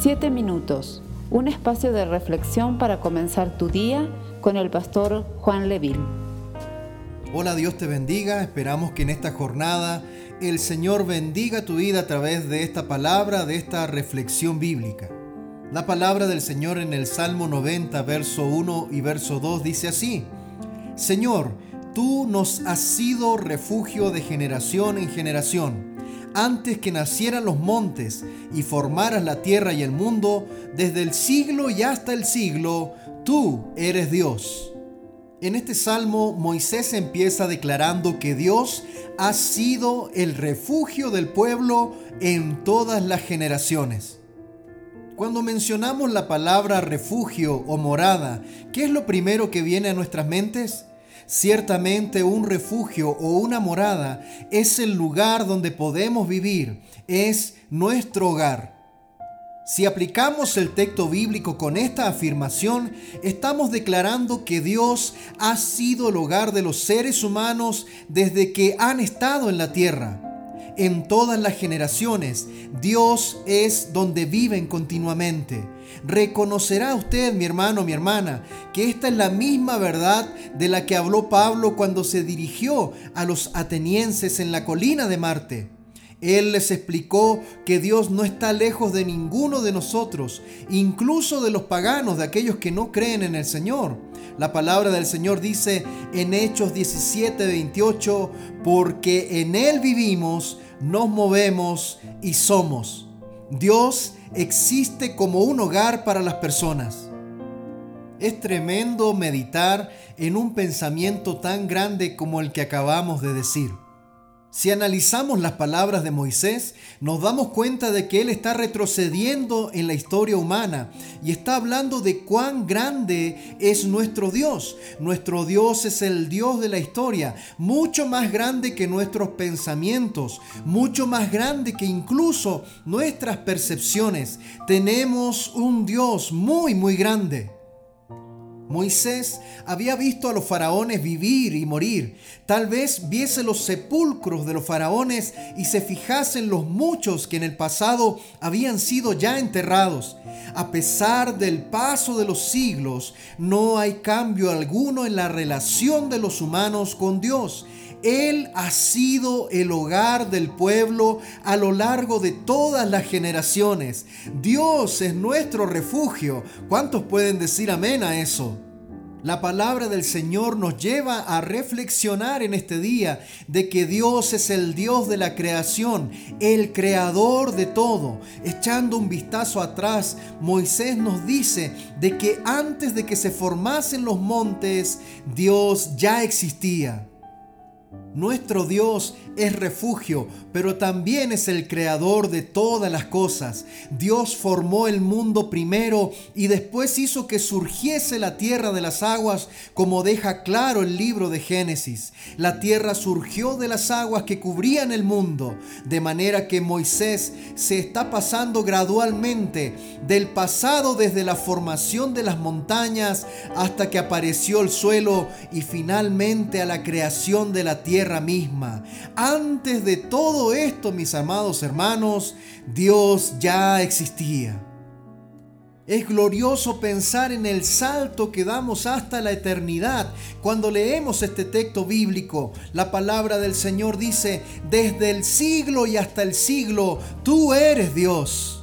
Siete minutos, un espacio de reflexión para comenzar tu día con el pastor Juan Leville. Hola, Dios te bendiga. Esperamos que en esta jornada el Señor bendiga tu vida a través de esta palabra, de esta reflexión bíblica. La palabra del Señor en el Salmo 90, verso 1 y verso 2 dice así, Señor, tú nos has sido refugio de generación en generación antes que nacieran los montes y formaras la tierra y el mundo, desde el siglo y hasta el siglo, tú eres Dios. En este salmo Moisés empieza declarando que Dios ha sido el refugio del pueblo en todas las generaciones. Cuando mencionamos la palabra refugio o morada, ¿qué es lo primero que viene a nuestras mentes? Ciertamente un refugio o una morada es el lugar donde podemos vivir, es nuestro hogar. Si aplicamos el texto bíblico con esta afirmación, estamos declarando que Dios ha sido el hogar de los seres humanos desde que han estado en la tierra en todas las generaciones. Dios es donde viven continuamente. Reconocerá usted, mi hermano, mi hermana, que esta es la misma verdad de la que habló Pablo cuando se dirigió a los atenienses en la colina de Marte. Él les explicó que Dios no está lejos de ninguno de nosotros, incluso de los paganos, de aquellos que no creen en el Señor. La palabra del Señor dice en Hechos 17, 28, porque en Él vivimos, nos movemos y somos. Dios existe como un hogar para las personas. Es tremendo meditar en un pensamiento tan grande como el que acabamos de decir. Si analizamos las palabras de Moisés, nos damos cuenta de que él está retrocediendo en la historia humana y está hablando de cuán grande es nuestro Dios. Nuestro Dios es el Dios de la historia, mucho más grande que nuestros pensamientos, mucho más grande que incluso nuestras percepciones. Tenemos un Dios muy, muy grande. Moisés había visto a los faraones vivir y morir. Tal vez viese los sepulcros de los faraones y se fijase en los muchos que en el pasado habían sido ya enterrados. A pesar del paso de los siglos, no hay cambio alguno en la relación de los humanos con Dios. Él ha sido el hogar del pueblo a lo largo de todas las generaciones. Dios es nuestro refugio. ¿Cuántos pueden decir amén a eso? La palabra del Señor nos lleva a reflexionar en este día de que Dios es el Dios de la creación, el creador de todo. Echando un vistazo atrás, Moisés nos dice de que antes de que se formasen los montes, Dios ya existía. Nuestro Dios es refugio, pero también es el creador de todas las cosas. Dios formó el mundo primero y después hizo que surgiese la tierra de las aguas, como deja claro el libro de Génesis. La tierra surgió de las aguas que cubrían el mundo, de manera que Moisés se está pasando gradualmente del pasado desde la formación de las montañas hasta que apareció el suelo y finalmente a la creación de la tierra misma. Antes de todo esto, mis amados hermanos, Dios ya existía. Es glorioso pensar en el salto que damos hasta la eternidad. Cuando leemos este texto bíblico, la palabra del Señor dice, desde el siglo y hasta el siglo, tú eres Dios.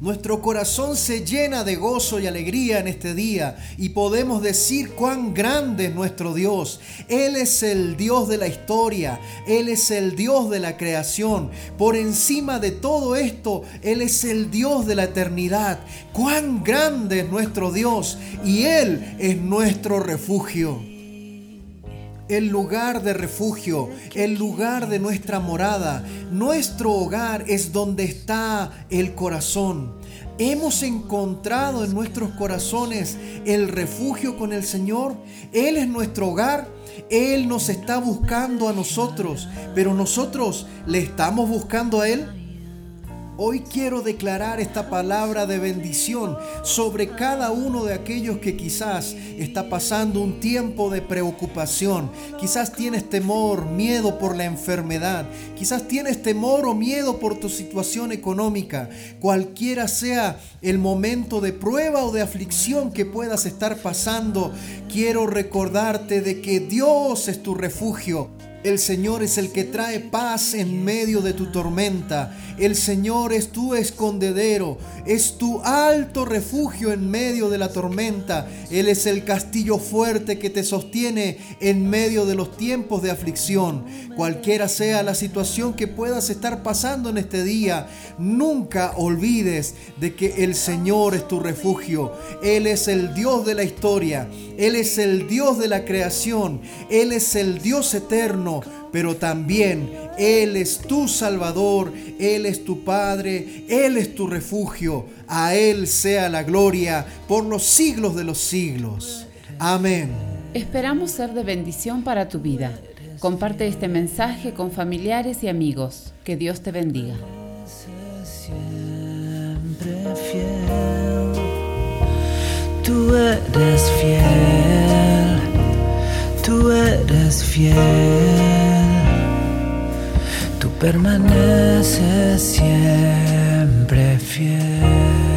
Nuestro corazón se llena de gozo y alegría en este día y podemos decir cuán grande es nuestro Dios. Él es el Dios de la historia, Él es el Dios de la creación. Por encima de todo esto, Él es el Dios de la eternidad. Cuán grande es nuestro Dios y Él es nuestro refugio el lugar de refugio, el lugar de nuestra morada. Nuestro hogar es donde está el corazón. Hemos encontrado en nuestros corazones el refugio con el Señor. Él es nuestro hogar. Él nos está buscando a nosotros, pero nosotros le estamos buscando a Él. Hoy quiero declarar esta palabra de bendición sobre cada uno de aquellos que quizás está pasando un tiempo de preocupación. Quizás tienes temor, miedo por la enfermedad. Quizás tienes temor o miedo por tu situación económica. Cualquiera sea el momento de prueba o de aflicción que puedas estar pasando, quiero recordarte de que Dios es tu refugio. El Señor es el que trae paz en medio de tu tormenta. El Señor es tu escondedero, es tu alto refugio en medio de la tormenta. Él es el castillo fuerte que te sostiene en medio de los tiempos de aflicción. Cualquiera sea la situación que puedas estar pasando en este día, nunca olvides de que el Señor es tu refugio. Él es el Dios de la historia. Él es el Dios de la creación. Él es el Dios eterno pero también Él es tu Salvador, Él es tu Padre, Él es tu refugio. A Él sea la gloria por los siglos de los siglos. Amén. Esperamos ser de bendición para tu vida. Comparte este mensaje con familiares y amigos. Que Dios te bendiga. Tú eres fiel, tú eres fiel permanece siempre fiel.